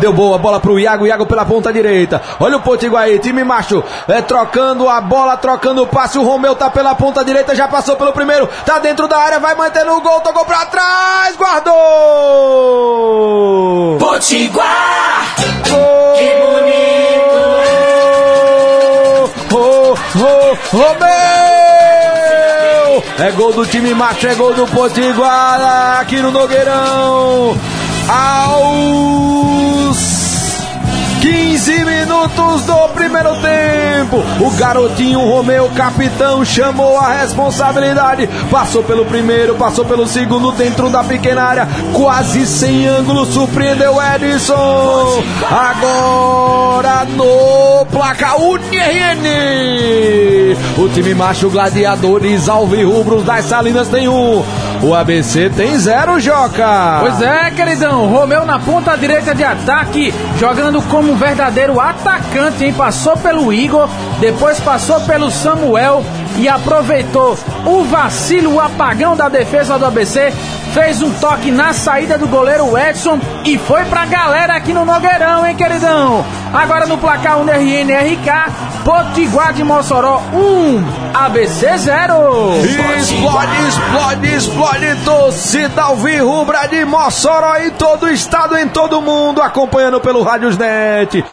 Deu boa bola pro Iago, Iago pela ponta direita. Olha o Potiguar aí, time macho. É trocando a bola, trocando o passe. O Romeu tá pela ponta direita, já passou pelo primeiro. Tá dentro da área, vai mantendo o gol, tocou pra trás, guardou! Potiguar! Gol! Que bonito! Oh, oh, Romeu! É gol do time macho, é gol do Potiguar aqui no Nogueirão. Aos 15 minutos do primeiro tempo. O garotinho Romeu, capitão, chamou a responsabilidade. Passou pelo primeiro, passou pelo segundo, dentro da pequena área, quase sem ângulo. Surpreendeu Edson. Agora no placa UNRN. O time macho Gladiadores Alvirrubros das Salinas tem um. O ABC tem zero, Joca. Pois é, queridão. Romeu na ponta direita de ataque, jogando como um verdadeiro atacante, hein? Passou pelo Igor, depois passou pelo Samuel e aproveitou o vacilo, o apagão da defesa do ABC. Fez um toque na saída do goleiro Edson e foi pra galera aqui no Nogueirão, hein, queridão? Agora no placar UNRNRK, Potiguar de Mossoró 1, ABC 0. Explode, explode, explode, torcida Alvirrubra de Mossoró em todo o estado, em todo mundo, acompanhando pelo Rádios Net.